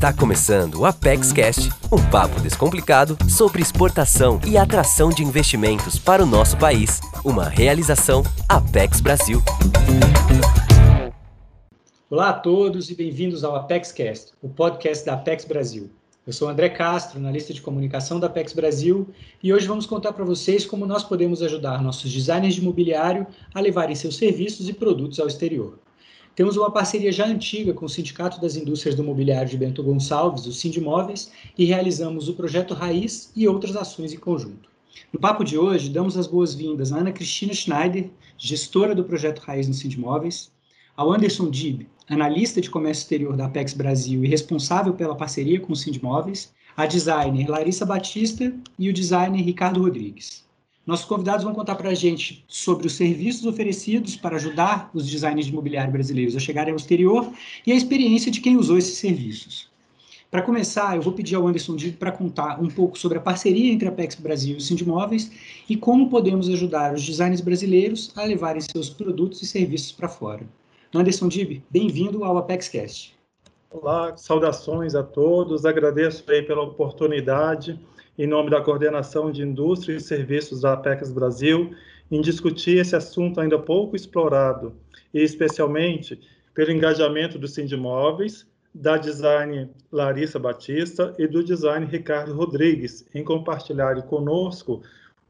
Está começando o Apex Cast, um papo descomplicado sobre exportação e atração de investimentos para o nosso país. Uma realização Apex Brasil. Olá a todos e bem-vindos ao Apex Cast, o podcast da Apex Brasil. Eu sou André Castro, analista de comunicação da Apex Brasil, e hoje vamos contar para vocês como nós podemos ajudar nossos designers de mobiliário a levarem seus serviços e produtos ao exterior. Temos uma parceria já antiga com o Sindicato das Indústrias do Mobiliário de Bento Gonçalves, o Sindimóveis, e realizamos o projeto Raiz e outras ações em conjunto. No papo de hoje, damos as boas-vindas à Ana Cristina Schneider, gestora do projeto Raiz no Sindimóveis, ao Anderson Dib, analista de comércio exterior da Apex Brasil e responsável pela parceria com o Sindimóveis, a designer Larissa Batista e o designer Ricardo Rodrigues. Nossos convidados vão contar para a gente sobre os serviços oferecidos para ajudar os designers de imobiliário brasileiros a chegarem ao exterior e a experiência de quem usou esses serviços. Para começar, eu vou pedir ao Anderson Digo para contar um pouco sobre a parceria entre a Apex Brasil e o Sindimóveis e como podemos ajudar os designers brasileiros a levarem seus produtos e serviços para fora. Anderson Dib, bem-vindo ao ApexCast. Olá, saudações a todos. Agradeço aí pela oportunidade em nome da Coordenação de Indústria e Serviços da Apex Brasil, em discutir esse assunto ainda pouco explorado, e especialmente pelo engajamento do Sindimóveis, da design Larissa Batista e do design Ricardo Rodrigues, em compartilharem conosco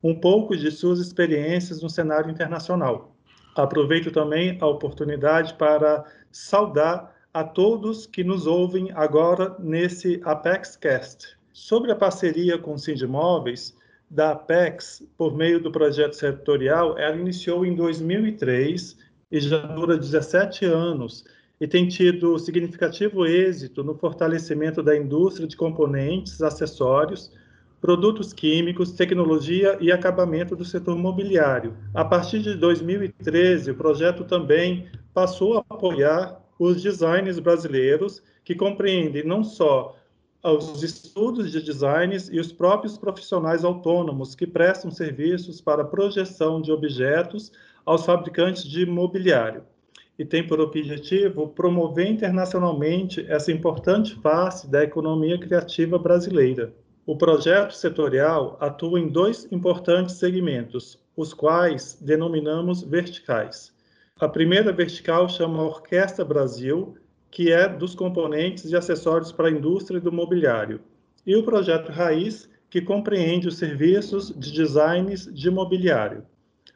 um pouco de suas experiências no cenário internacional. Aproveito também a oportunidade para saudar a todos que nos ouvem agora nesse Apex Cast. Sobre a parceria com o Sindimóveis, da Apex, por meio do projeto setorial, ela iniciou em 2003 e já dura 17 anos e tem tido significativo êxito no fortalecimento da indústria de componentes, acessórios, produtos químicos, tecnologia e acabamento do setor mobiliário. A partir de 2013, o projeto também passou a apoiar os designers brasileiros, que compreendem não só aos estudos de designs e os próprios profissionais autônomos que prestam serviços para projeção de objetos aos fabricantes de mobiliário. E tem por objetivo promover internacionalmente essa importante face da economia criativa brasileira. O projeto setorial atua em dois importantes segmentos, os quais denominamos verticais. A primeira vertical chama Orquestra Brasil, que é dos componentes e acessórios para a indústria do mobiliário, e o projeto Raiz, que compreende os serviços de designs de mobiliário.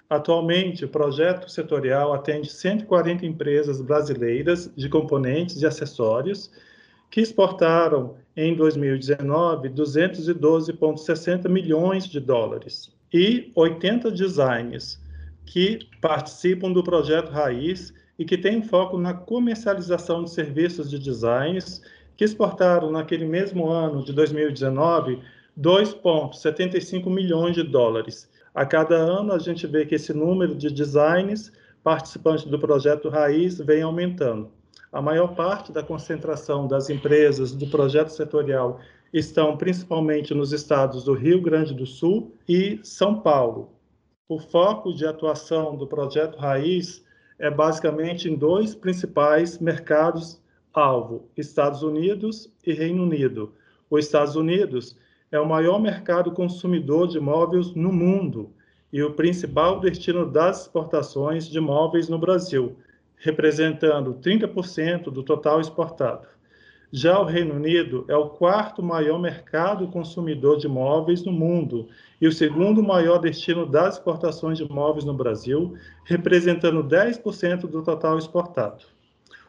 Atualmente, o projeto setorial atende 140 empresas brasileiras de componentes e acessórios que exportaram em 2019 212,60 milhões de dólares e 80 designers que participam do projeto Raiz e que tem foco na comercialização de serviços de designs, que exportaram naquele mesmo ano de 2019 2,75 milhões de dólares. A cada ano a gente vê que esse número de designs participantes do projeto Raiz vem aumentando. A maior parte da concentração das empresas do projeto setorial estão principalmente nos estados do Rio Grande do Sul e São Paulo. O foco de atuação do projeto Raiz é basicamente em dois principais mercados alvo, Estados Unidos e Reino Unido. Os Estados Unidos é o maior mercado consumidor de móveis no mundo e o principal destino das exportações de móveis no Brasil, representando 30% do total exportado. Já o Reino Unido é o quarto maior mercado consumidor de móveis no mundo e o segundo maior destino das exportações de móveis no Brasil, representando 10% do total exportado.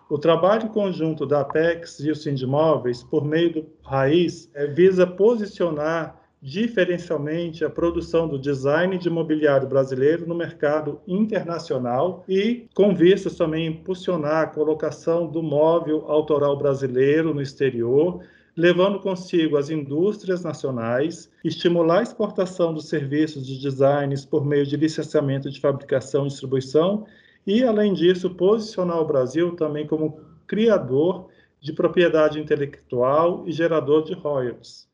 O trabalho conjunto da Apex e o Sindimóveis, por meio do Raiz, é, visa posicionar diferencialmente a produção do design de mobiliário brasileiro no mercado internacional e com vistas também impulsionar a colocação do móvel autoral brasileiro no exterior, levando consigo as indústrias nacionais, estimular a exportação dos serviços de designs por meio de licenciamento de fabricação e distribuição e, além disso, posicionar o Brasil também como criador de propriedade intelectual e gerador de royalties.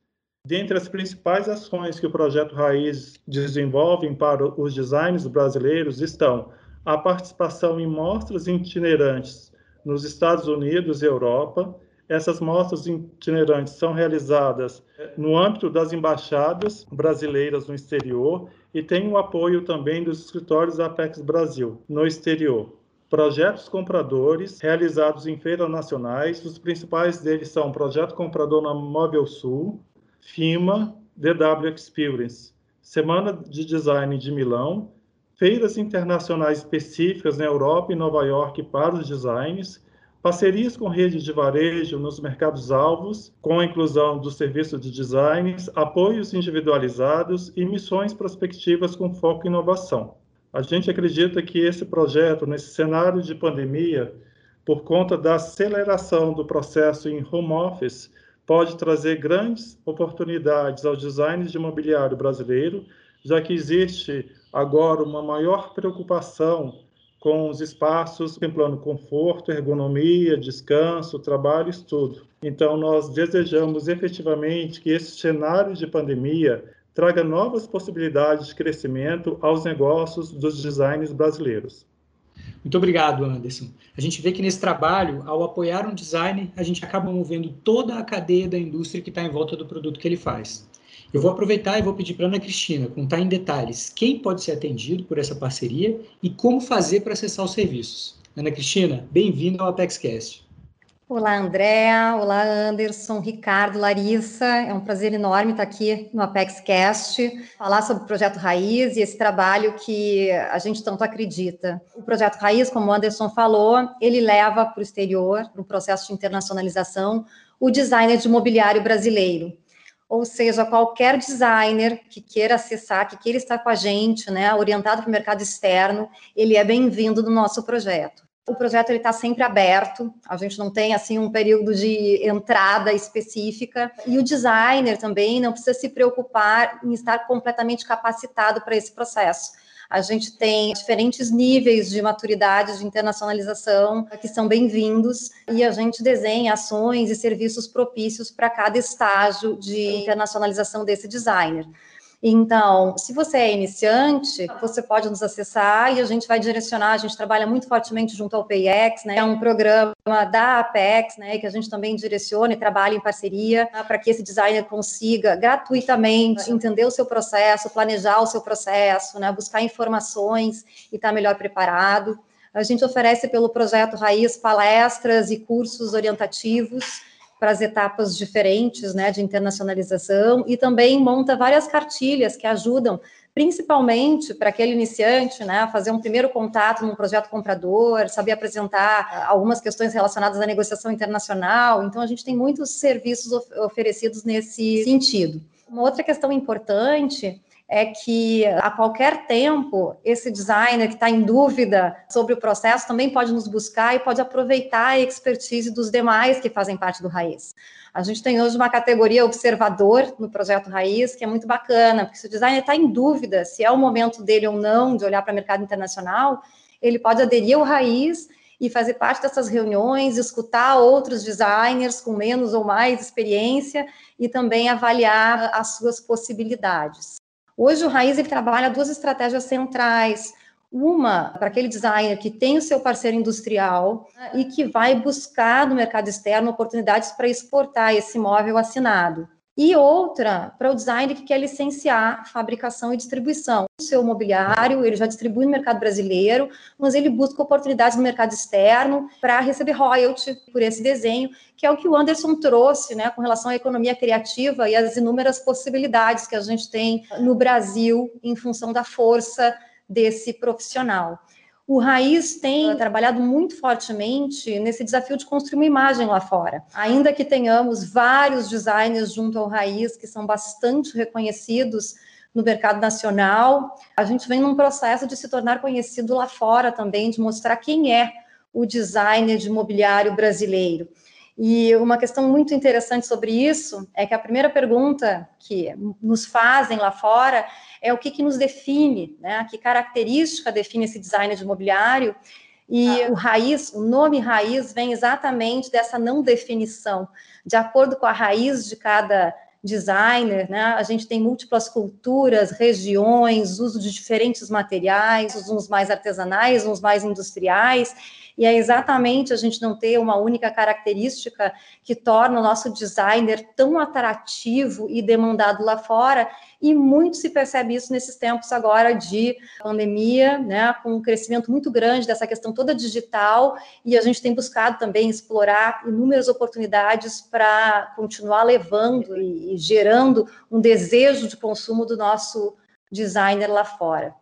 Dentre as principais ações que o Projeto Raiz desenvolve para os designers brasileiros estão a participação em mostras itinerantes nos Estados Unidos e Europa, Essas mostras itinerantes são realizadas no âmbito das embaixadas brasileiras no exterior e tem o apoio também dos escritórios Apex Brasil no exterior. Projetos compradores realizados em feiras nacionais, os principais deles são o Projeto Comprador na Móvel Sul, FIMA, DW Experience, Semana de Design de Milão, feiras internacionais específicas na Europa e Nova York para os designs, parcerias com redes de varejo nos mercados-alvos, com a inclusão do serviço de designs, apoios individualizados e missões prospectivas com foco em inovação. A gente acredita que esse projeto, nesse cenário de pandemia, por conta da aceleração do processo em home office, pode trazer grandes oportunidades aos designers de imobiliário brasileiro, já que existe agora uma maior preocupação com os espaços contemplando conforto, ergonomia, descanso, trabalho, estudo. Então, nós desejamos efetivamente que esse cenário de pandemia traga novas possibilidades de crescimento aos negócios dos designers brasileiros. Muito obrigado, Anderson. A gente vê que nesse trabalho, ao apoiar um designer, a gente acaba movendo toda a cadeia da indústria que está em volta do produto que ele faz. Eu vou aproveitar e vou pedir para Ana Cristina contar em detalhes quem pode ser atendido por essa parceria e como fazer para acessar os serviços. Ana Cristina, bem-vinda ao ApexCast. Olá, Andréa. Olá, Anderson, Ricardo, Larissa. É um prazer enorme estar aqui no ApexCast, falar sobre o Projeto Raiz e esse trabalho que a gente tanto acredita. O Projeto Raiz, como o Anderson falou, ele leva para o exterior, para o processo de internacionalização, o designer de mobiliário brasileiro ou seja, qualquer designer que queira acessar, que queira estar com a gente, né, orientado para o mercado externo, ele é bem-vindo no nosso projeto. O projeto está sempre aberto, a gente não tem assim um período de entrada específica. E o designer também não precisa se preocupar em estar completamente capacitado para esse processo. A gente tem diferentes níveis de maturidade de internacionalização que são bem-vindos. E a gente desenha ações e serviços propícios para cada estágio de internacionalização desse designer. Então, se você é iniciante, você pode nos acessar e a gente vai direcionar. A gente trabalha muito fortemente junto ao PayEx, né? É um programa da Apex, né? Que a gente também direciona e trabalha em parceria para que esse designer consiga gratuitamente entender o seu processo, planejar o seu processo, né? Buscar informações e estar melhor preparado. A gente oferece pelo projeto Raiz palestras e cursos orientativos para as etapas diferentes né, de internacionalização e também monta várias cartilhas que ajudam, principalmente para aquele iniciante, né, fazer um primeiro contato num projeto comprador, saber apresentar algumas questões relacionadas à negociação internacional. Então, a gente tem muitos serviços of oferecidos nesse sentido. Uma outra questão importante é que a qualquer tempo esse designer que está em dúvida sobre o processo também pode nos buscar e pode aproveitar a expertise dos demais que fazem parte do Raiz. A gente tem hoje uma categoria observador no projeto Raiz, que é muito bacana, porque se o designer está em dúvida se é o momento dele ou não de olhar para o mercado internacional, ele pode aderir ao Raiz e fazer parte dessas reuniões, escutar outros designers com menos ou mais experiência e também avaliar as suas possibilidades. Hoje o Raiz ele trabalha duas estratégias centrais. Uma para aquele designer que tem o seu parceiro industrial e que vai buscar no mercado externo oportunidades para exportar esse imóvel assinado e outra para o designer que quer licenciar fabricação e distribuição. O seu mobiliário, ele já distribui no mercado brasileiro, mas ele busca oportunidades no mercado externo para receber royalty por esse desenho, que é o que o Anderson trouxe, né, com relação à economia criativa e as inúmeras possibilidades que a gente tem no Brasil em função da força desse profissional. O Raiz tem trabalhado muito fortemente nesse desafio de construir uma imagem lá fora. Ainda que tenhamos vários designers junto ao Raiz que são bastante reconhecidos no mercado nacional, a gente vem num processo de se tornar conhecido lá fora também, de mostrar quem é o designer de mobiliário brasileiro. E uma questão muito interessante sobre isso é que a primeira pergunta que nos fazem lá fora é o que, que nos define, né? Que característica define esse designer de mobiliário? E ah. o raiz, o nome raiz vem exatamente dessa não definição. De acordo com a raiz de cada designer, né? A gente tem múltiplas culturas, regiões, uso de diferentes materiais, uns mais artesanais, uns mais industriais e é exatamente a gente não ter uma única característica que torna o nosso designer tão atrativo e demandado lá fora, e muito se percebe isso nesses tempos agora de pandemia, né, com um crescimento muito grande dessa questão toda digital, e a gente tem buscado também explorar inúmeras oportunidades para continuar levando e, e gerando um desejo de consumo do nosso designer lá fora.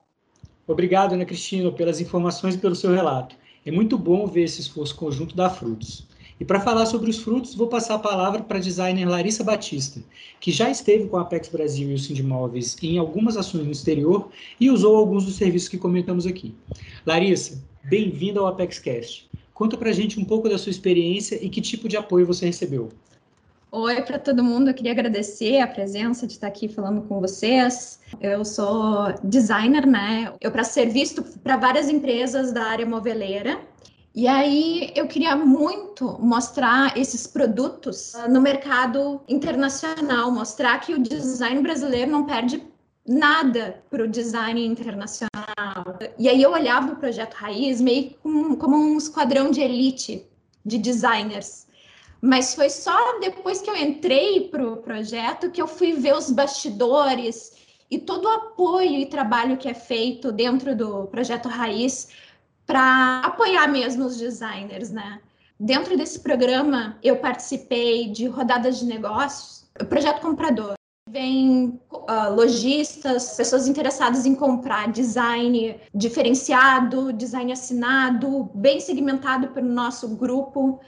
Obrigado, Ana Cristina, pelas informações e pelo seu relato. É muito bom ver esse esforço conjunto dar frutos. E para falar sobre os frutos, vou passar a palavra para a designer Larissa Batista, que já esteve com a Apex Brasil e o Sindimóveis em algumas ações no exterior e usou alguns dos serviços que comentamos aqui. Larissa, bem-vinda ao ApexCast. Conta para a gente um pouco da sua experiência e que tipo de apoio você recebeu. Oi para todo mundo, eu queria agradecer a presença de estar aqui falando com vocês. Eu sou designer, né? Eu para ser visto para várias empresas da área moveleira. E aí eu queria muito mostrar esses produtos no mercado internacional, mostrar que o design brasileiro não perde nada para o design internacional. E aí eu olhava o projeto Raiz meio como um esquadrão de elite de designers mas foi só depois que eu entrei para o projeto que eu fui ver os bastidores e todo o apoio e trabalho que é feito dentro do projeto Raiz para apoiar mesmo os designers, né? Dentro desse programa, eu participei de rodadas de negócios, projeto comprador. Vem uh, lojistas, pessoas interessadas em comprar design diferenciado, design assinado, bem segmentado pelo nosso grupo.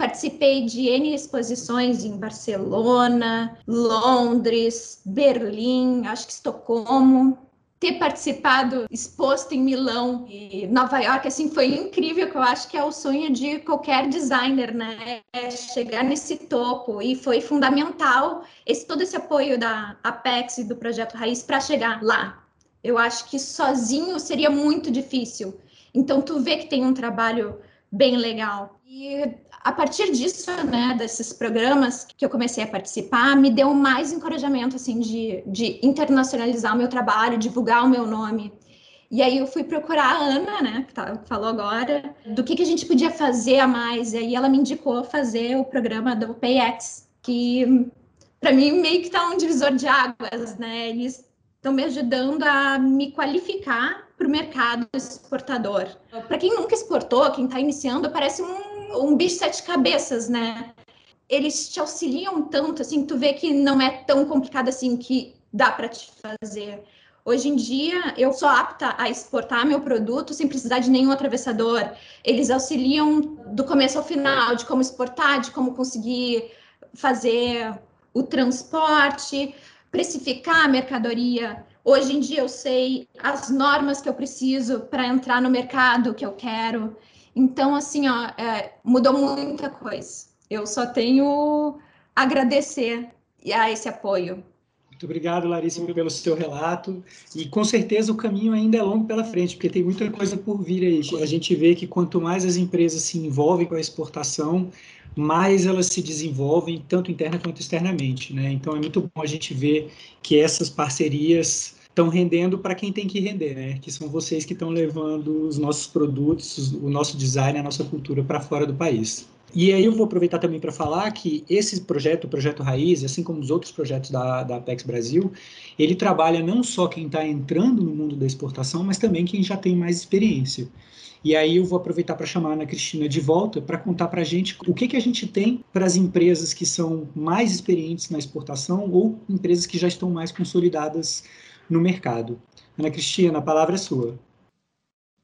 Participei de N exposições em Barcelona, Londres, Berlim, acho que Estocolmo. Ter participado, exposto em Milão e Nova York, assim, foi incrível, que eu acho que é o sonho de qualquer designer, né? É chegar nesse topo. E foi fundamental esse, todo esse apoio da Apex e do Projeto Raiz para chegar lá. Eu acho que sozinho seria muito difícil. Então, tu vê que tem um trabalho bem legal. E a partir disso, né, desses programas que eu comecei a participar, me deu mais encorajamento, assim, de, de internacionalizar o meu trabalho, divulgar o meu nome. E aí eu fui procurar a Ana, né, que tá, falou agora, do que, que a gente podia fazer a mais. E aí ela me indicou fazer o programa do PayX, que para mim meio que tá um divisor de águas, né? Eles estão me ajudando a me qualificar para o mercado exportador. Para quem nunca exportou, quem está iniciando, parece um, um bicho sete cabeças, né? Eles te auxiliam tanto, assim, tu vê que não é tão complicado assim que dá para te fazer. Hoje em dia, eu sou apta a exportar meu produto sem precisar de nenhum atravessador. Eles auxiliam do começo ao final, de como exportar, de como conseguir fazer o transporte, precificar a mercadoria. Hoje em dia eu sei as normas que eu preciso para entrar no mercado que eu quero. Então, assim, ó, é, mudou muita coisa. Eu só tenho agradecer a esse apoio. Muito obrigado, Larissa, pelo seu relato. E com certeza o caminho ainda é longo pela frente, porque tem muita coisa por vir aí. A gente vê que quanto mais as empresas se envolvem com a exportação, mais elas se desenvolvem, tanto interna quanto externamente. Né? Então é muito bom a gente ver que essas parcerias estão rendendo para quem tem que render, né? que são vocês que estão levando os nossos produtos, o nosso design, a nossa cultura para fora do país. E aí eu vou aproveitar também para falar que esse projeto, o Projeto Raiz, assim como os outros projetos da, da Apex Brasil, ele trabalha não só quem está entrando no mundo da exportação, mas também quem já tem mais experiência. E aí eu vou aproveitar para chamar a Ana Cristina de volta para contar para a gente o que, que a gente tem para as empresas que são mais experientes na exportação ou empresas que já estão mais consolidadas no mercado. Ana Cristina, a palavra é sua.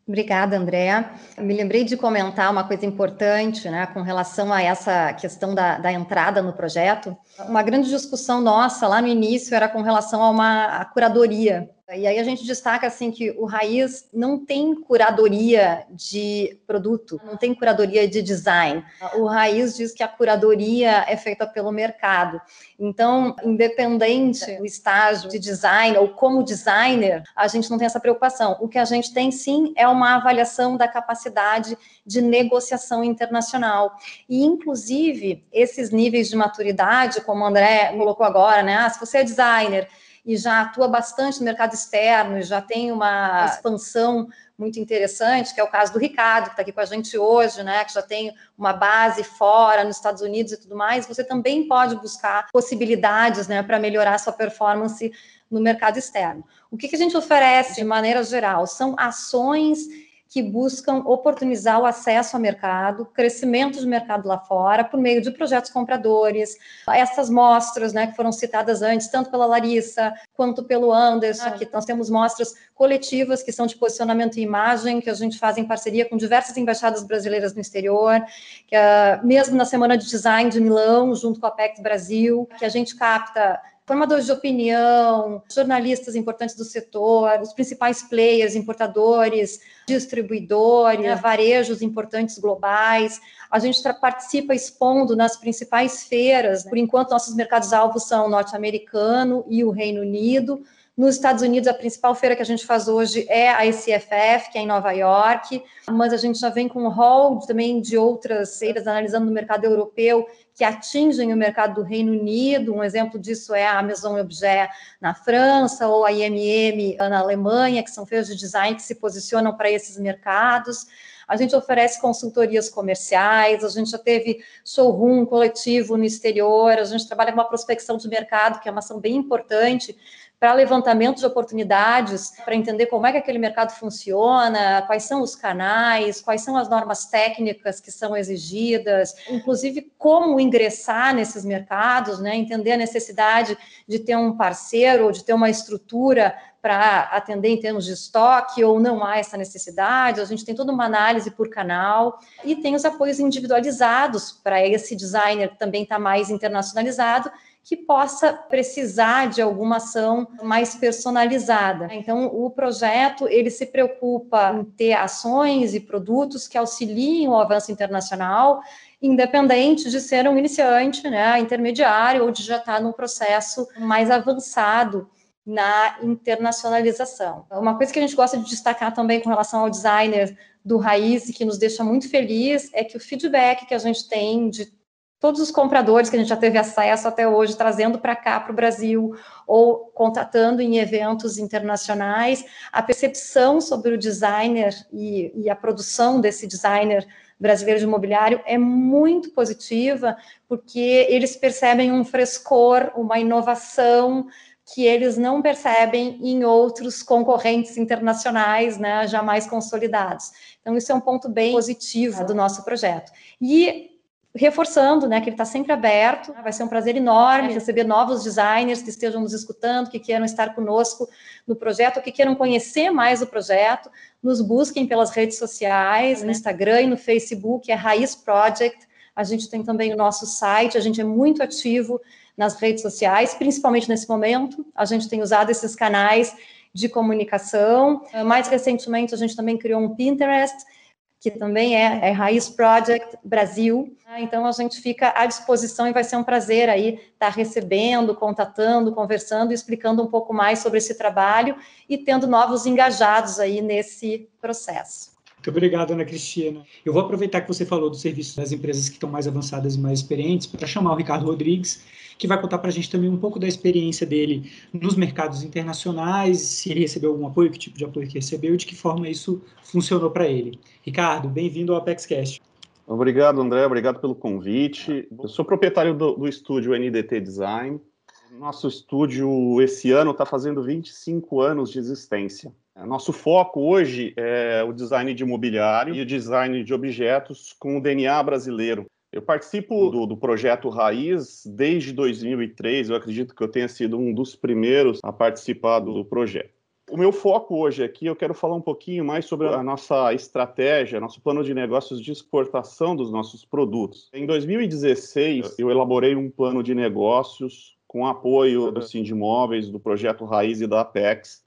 Obrigada, Andréa. Me lembrei de comentar uma coisa importante né, com relação a essa questão da, da, entrada no projeto. Uma grande discussão nossa lá no início era com relação a uma a curadoria E aí a gente destaca assim que o Raiz não tem curadoria de produto, não tem curadoria de design. O Raiz diz que a curadoria é feita pelo mercado. Então, independente do estágio de design ou como designer, a gente não tem essa preocupação. O que a gente tem sim é uma avaliação da capacidade de negociação internacional. E, inclusive, esses níveis de maturidade, como o André colocou agora, né? Ah, se você é designer e já atua bastante no mercado externo e já tem uma expansão muito interessante, que é o caso do Ricardo, que está aqui com a gente hoje, né, que já tem uma base fora, nos Estados Unidos e tudo mais, você também pode buscar possibilidades né, para melhorar sua performance no mercado externo. O que, que a gente oferece de maneira geral? São ações que buscam oportunizar o acesso ao mercado, crescimento de mercado lá fora, por meio de projetos compradores, essas mostras, né, que foram citadas antes, tanto pela Larissa quanto pelo Anderson, que nós temos mostras coletivas que são de posicionamento e imagem, que a gente faz em parceria com diversas embaixadas brasileiras no exterior, que uh, mesmo na Semana de Design de Milão, junto com a PEC Brasil, que a gente capta formadores de opinião, jornalistas importantes do setor, os principais players, importadores, distribuidores, né, varejos importantes globais. A gente participa expondo nas principais feiras. Por enquanto, nossos mercados-alvos são o norte-americano e o Reino Unido. Nos Estados Unidos, a principal feira que a gente faz hoje é a ICFF, que é em Nova York, mas a gente já vem com um hall também de outras feiras analisando o mercado europeu que atingem o mercado do Reino Unido. Um exemplo disso é a Maison Objet na França ou a IMM na Alemanha, que são feiras de design que se posicionam para esses mercados. A gente oferece consultorias comerciais, a gente já teve showroom coletivo no exterior, a gente trabalha com uma prospecção de mercado, que é uma ação bem importante, para levantamento de oportunidades, para entender como é que aquele mercado funciona, quais são os canais, quais são as normas técnicas que são exigidas, inclusive como ingressar nesses mercados, né? entender a necessidade de ter um parceiro ou de ter uma estrutura para atender em termos de estoque ou não há essa necessidade. A gente tem toda uma análise por canal e tem os apoios individualizados para esse designer que também está mais internacionalizado que possa precisar de alguma ação mais personalizada. Então, o projeto ele se preocupa em ter ações e produtos que auxiliem o avanço internacional, independente de ser um iniciante, né, intermediário ou de já estar num processo mais avançado na internacionalização. Uma coisa que a gente gosta de destacar também com relação ao designer do Raiz que nos deixa muito feliz é que o feedback que a gente tem de todos os compradores que a gente já teve acesso até hoje, trazendo para cá, para o Brasil, ou contatando em eventos internacionais, a percepção sobre o designer e, e, a produção desse designer brasileiro de imobiliário é muito positiva, porque eles percebem um frescor, uma inovação que eles não percebem em outros concorrentes internacionais, né, já mais consolidados. Então, isso é um ponto bem positivo do nosso projeto. E reforçando, né, que ele está sempre aberto. Vai ser um prazer enorme receber novos designers que estejam nos escutando, que queiram estar conosco no projeto, que queiram conhecer mais o projeto. Nos busquem pelas redes sociais, no Instagram e no Facebook, é Raiz Project. A gente tem também o nosso site, a gente é muito ativo nas redes sociais, principalmente nesse momento. A gente tem usado esses canais de comunicação. Mais recentemente, a gente também criou um Pinterest que também é, é Raiz Project Brasil. Então a gente fica à disposição e vai ser um prazer aí estar recebendo, contatando, conversando, explicando um pouco mais sobre esse trabalho e tendo novos engajados aí nesse processo. Muito obrigado, Ana Cristina. Eu vou aproveitar que você falou do serviço das empresas que estão mais avançadas e mais experientes para chamar o Ricardo Rodrigues, que vai contar para a gente também um pouco da experiência dele nos mercados internacionais, se ele recebeu algum apoio, que tipo de apoio que recebeu e de que forma isso funcionou para ele. Ricardo, bem-vindo ao ApexCast. Obrigado, André. Obrigado pelo convite. Eu sou proprietário do, do estúdio NDT Design. Nosso estúdio, esse ano, está fazendo 25 anos de existência. Nosso foco hoje é o design de imobiliário e o design de objetos com o DNA brasileiro. Eu participo do, do, projeto Raiz desde 2003. Eu acredito que eu tenha sido um dos primeiros a participar do projeto. O meu foco hoje aqui, eu quero falar um pouquinho mais sobre a nossa estratégia, nosso plano de negócios de exportação dos nossos produtos. Em 2016, eu elaborei um plano de negócios com apoio do Sindimóveis, do projeto Raiz e da Apex,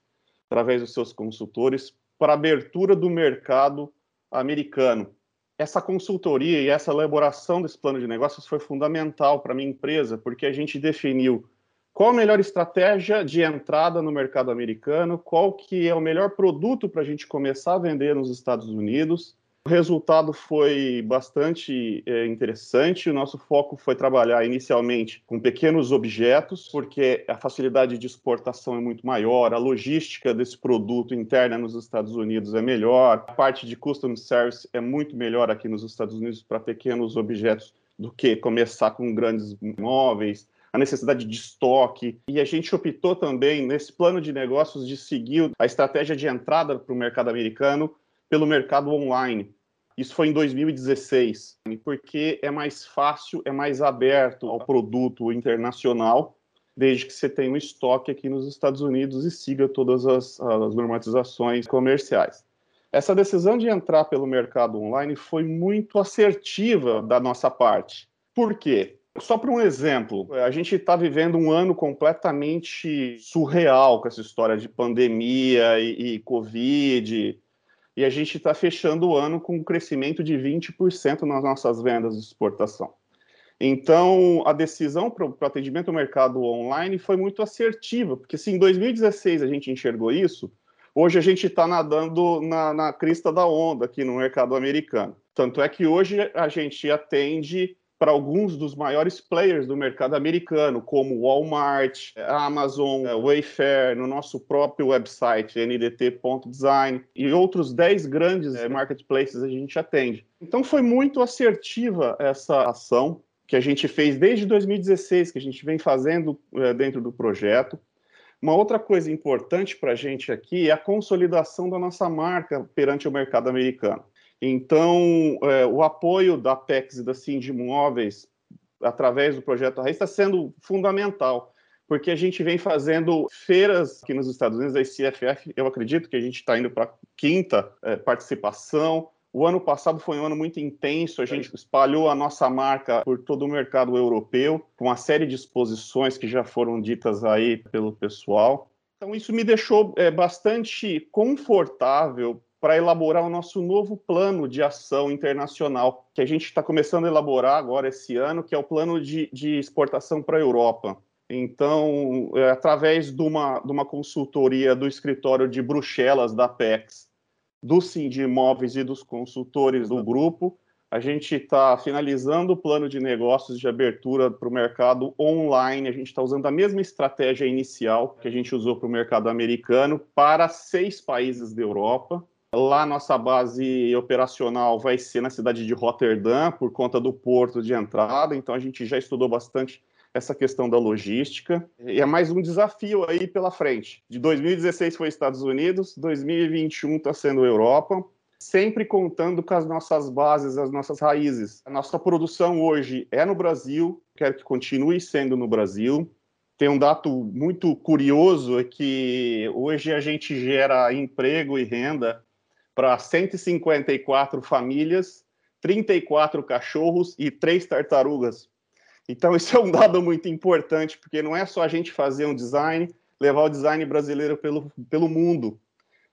através dos seus consultores, para a abertura do mercado americano. Essa consultoria e essa elaboração desse plano de negócios foi fundamental para a minha empresa, porque a gente definiu qual a melhor estratégia de entrada no mercado americano, qual que é o melhor produto para a gente começar a vender nos Estados Unidos, o resultado foi bastante é, interessante. O nosso foco foi trabalhar inicialmente com pequenos objetos, porque a facilidade de exportação é muito maior, a logística desse produto interna nos Estados Unidos é melhor, a parte de custom service é muito melhor aqui nos Estados Unidos para pequenos objetos do que começar com grandes móveis a necessidade de estoque. E a gente optou também, nesse plano de negócios, de seguir a estratégia de entrada para o mercado americano pelo mercado online. Isso foi em 2016, porque é mais fácil, é mais aberto ao produto internacional, desde que você tenha um estoque aqui nos Estados Unidos e siga todas as, as normatizações comerciais. Essa decisão de entrar pelo mercado online foi muito assertiva da nossa parte. Por quê? Só para um exemplo, a gente está vivendo um ano completamente surreal com essa história de pandemia e, e Covid e a gente está fechando o ano com um crescimento de 20% nas nossas vendas de exportação. Então, a decisão para o atendimento ao mercado online foi muito assertiva, porque se em 2016 a gente enxergou isso, hoje a gente está nadando na, na crista da onda aqui no mercado americano. Tanto é que hoje a gente atende para alguns dos maiores players do mercado americano, como Walmart, Amazon, eh, Wayfair, no nosso próprio website, ndt.design, e outros 10 grandes eh, marketplaces a gente atende. Então foi muito assertiva essa ação que a gente fez desde 2016, que a gente vem fazendo é, dentro do projeto. Uma outra coisa importante para a gente aqui é a consolidação da nossa marca perante o mercado americano. Então, é, o apoio da PEX e da Cindy Móveis através do projeto Raiz está sendo fundamental, porque a gente vem fazendo feiras aqui nos Estados Unidos, a ICFF, eu acredito que a gente está indo para a quinta é, participação. O ano passado foi um ano muito intenso, a gente espalhou a nossa marca por todo o mercado europeu, com uma série de exposições que já foram ditas aí pelo pessoal. Então, isso me deixou é, bastante confortável para elaborar o nosso novo plano de ação internacional, que a gente está começando a elaborar agora esse ano, que é o plano de, de exportação para a Europa. Então, é, através de uma, de uma consultoria do escritório de Bruxelas, da PEX, do Imóveis e dos consultores do grupo, a gente está finalizando o plano de negócios de abertura para o mercado online. A gente está usando a mesma estratégia inicial que a gente usou para o mercado americano para seis países da Europa. Lá nossa base operacional vai ser na cidade de Rotterdam, por conta do porto de entrada, então a gente já estudou bastante essa questão da logística. E é mais um desafio aí pela frente. De 2016 foi Estados Unidos, 2021 está sendo Europa, sempre contando com as nossas bases, as nossas raízes. A nossa produção hoje é no Brasil, quero que continue sendo no Brasil. Tem um dado muito curioso é que hoje a gente gera emprego e renda para 154 famílias, 34 cachorros e três tartarugas. Então, isso é um dado muito importante, porque não é só a gente fazer um design, levar o design brasileiro pelo, pelo mundo,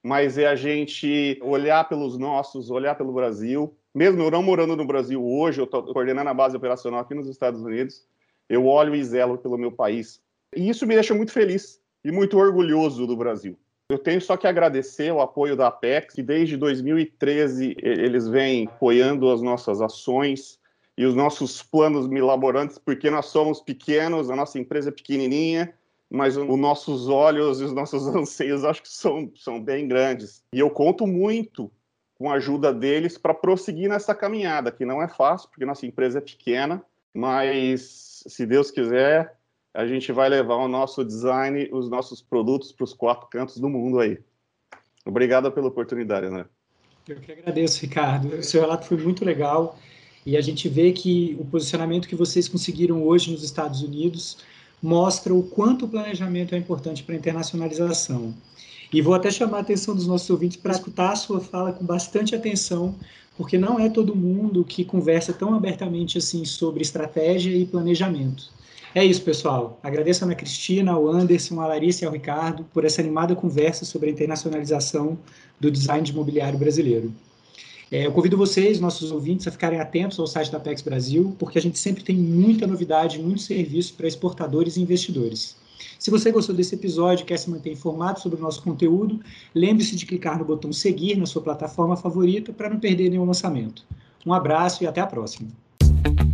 mas é a gente olhar pelos nossos, olhar pelo Brasil. Mesmo eu não morando no Brasil hoje, eu estou coordenando a base operacional aqui nos Estados Unidos, eu olho e zelo pelo meu país. E isso me deixa muito feliz e muito orgulhoso do Brasil. Eu tenho só que agradecer o apoio da Apex, que desde 2013 eles vêm apoiando as nossas ações e os nossos planos milaborantes, porque nós somos pequenos, a nossa empresa é pequenininha, mas os nossos olhos e os nossos anseios acho que são, são bem grandes. E eu conto muito com a ajuda deles para prosseguir nessa caminhada, que não é fácil, porque nossa empresa é pequena, mas se Deus quiser, a gente vai levar o nosso design, os nossos produtos para os quatro cantos do mundo aí. Obrigado pela oportunidade, né? Eu que agradeço, Ricardo. O seu relato foi muito legal e a gente vê que o posicionamento que vocês conseguiram hoje nos Estados Unidos mostra o quanto o planejamento é importante para a internacionalização. E vou até chamar a atenção dos nossos ouvintes para escutar a sua fala com bastante atenção, porque não é todo mundo que conversa tão abertamente assim sobre estratégia e planejamento. É isso, pessoal. Agradeço a Ana Cristina, ao Anderson, a Larissa e ao Ricardo por essa animada conversa sobre a internacionalização do design de imobiliário brasileiro. É, eu convido vocês, nossos ouvintes, a ficarem atentos ao site da Apex Brasil, porque a gente sempre tem muita novidade, muito serviço para exportadores e investidores. Se você gostou desse episódio e quer se manter informado sobre o nosso conteúdo, lembre-se de clicar no botão seguir na sua plataforma favorita para não perder nenhum lançamento. Um abraço e até a próxima.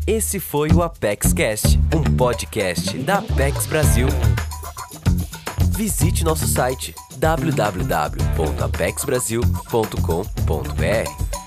Esse foi o ApexCast, um podcast da Apex Brasil. Visite nosso site www.apexbrasil.com.br